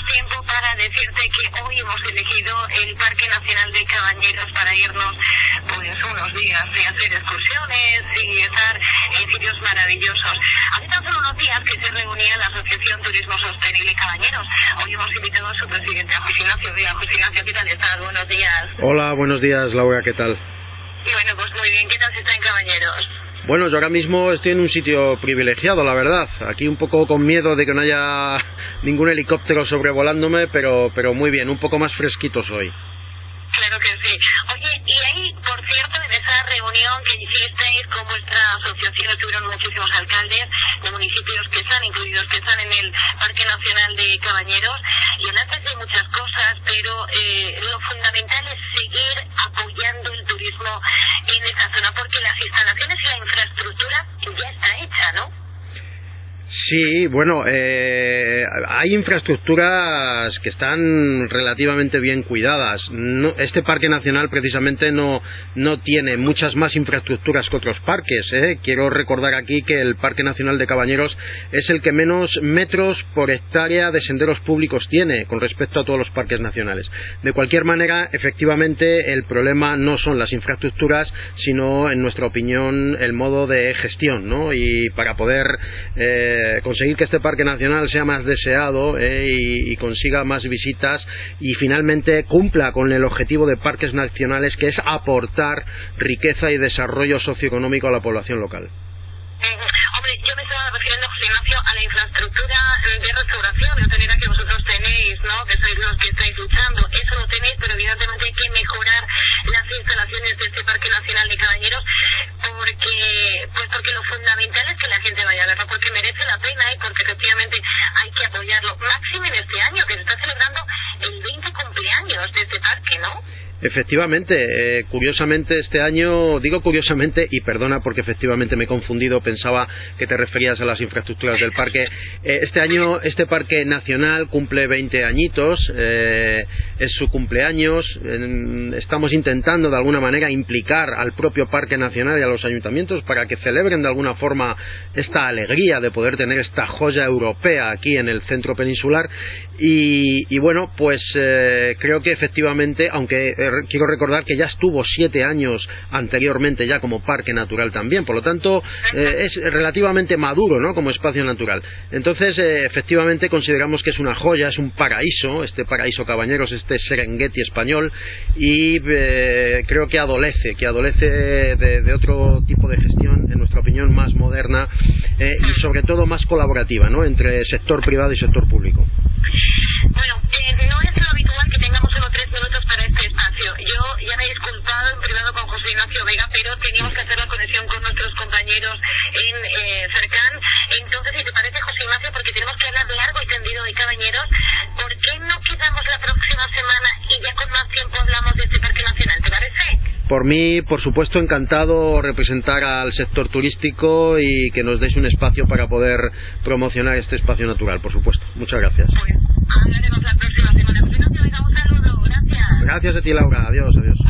tenemos tiempo para decirte que hoy hemos elegido el Parque Nacional de Cabañeros para irnos pues unos días y hacer excursiones y estar en sitios maravillosos. Hace tan solo unos días que se reunía la Asociación Turismo Sostenible Cabañeros. Hoy hemos invitado a su presidente, a José Ignacio Vega. José Ignacio, ¿qué tal estás? Buenos días. Hola, buenos días, Laura, ¿qué tal? Bueno, pues muy bien. ¿Qué tal se está en Cabañeros? Bueno, yo ahora mismo estoy en un sitio privilegiado, la verdad. Aquí un poco con miedo de que no haya ningún helicóptero sobrevolándome, pero, pero muy bien, un poco más fresquitos hoy. Claro que sí. Oye, y ahí, por cierto, en esa reunión que hicisteis con vuestra asociación estuvieron muchísimos alcaldes de municipios que están incluidos, que están en el Parque Nacional de Cabañeros, y hablaste de muchas cosas, pero eh, lo fundamental es seguir apoyando el turismo en esta zona, porque las instalaciones y la infraestructura ya está hecha, ¿no? Sí, bueno, eh, hay infraestructuras que están relativamente bien cuidadas. No, este parque nacional precisamente no, no tiene muchas más infraestructuras que otros parques. ¿eh? Quiero recordar aquí que el Parque Nacional de Cabañeros es el que menos metros por hectárea de senderos públicos tiene con respecto a todos los parques nacionales. De cualquier manera, efectivamente, el problema no son las infraestructuras, sino, en nuestra opinión, el modo de gestión. ¿no? Y para poder eh, conseguir que este parque nacional sea más deseado eh, y, y, consiga más visitas y finalmente cumpla con el objetivo de parques nacionales que es aportar riqueza y desarrollo socioeconómico a la población local. Hombre, yo me estaba refiriendo, Ignacio, a la infraestructura de restauración, de hotelera que vosotros tenéis, ¿no? Que sois los que estáis luchando. Eso lo tenéis, pero evidentemente hay que mejorar las instalaciones de este Parque Nacional de Cabañeros porque, pues porque lo fundamental es que la gente vaya a verlo, porque merece la pena y porque efectivamente hay que apoyarlo. Máximo en este año, que se está celebrando el 20 cumpleaños de este parque, ¿no? Efectivamente, eh, curiosamente este año, digo curiosamente, y perdona porque efectivamente me he confundido, pensaba que te referías a las infraestructuras del parque. Eh, este año, este parque nacional cumple 20 añitos, eh, es su cumpleaños. estamos intentando de alguna manera implicar al propio parque nacional y a los ayuntamientos para que celebren de alguna forma esta alegría de poder tener esta joya europea aquí en el centro peninsular. Y, y bueno, pues creo que efectivamente, aunque quiero recordar que ya estuvo siete años anteriormente ya como parque natural también, por lo tanto eh, es relativamente maduro ¿no? como espacio natural. Entonces, eh, efectivamente consideramos que es una joya, es un paraíso, este paraíso Cabañeros, este Serengeti español, y eh, creo que adolece, que adolece de, de, otro tipo de gestión, en nuestra opinión, más moderna eh, y sobre todo más colaborativa, ¿no? entre sector privado y sector público. Teníamos que hacer la conexión con nuestros compañeros en eh, Cercán. Entonces, si te parece, José Ignacio, porque tenemos que hablar largo y tendido de Cabañeros, ¿por qué no quedamos la próxima semana y ya con más tiempo hablamos de este Parque Nacional? ¿Te parece? Por mí, por supuesto, encantado representar al sector turístico y que nos deis un espacio para poder promocionar este espacio natural, por supuesto. Muchas gracias. Pues, hablaremos la próxima semana. José Ignacio, un saludo. Gracias. Gracias a ti, Laura. Adiós, adiós.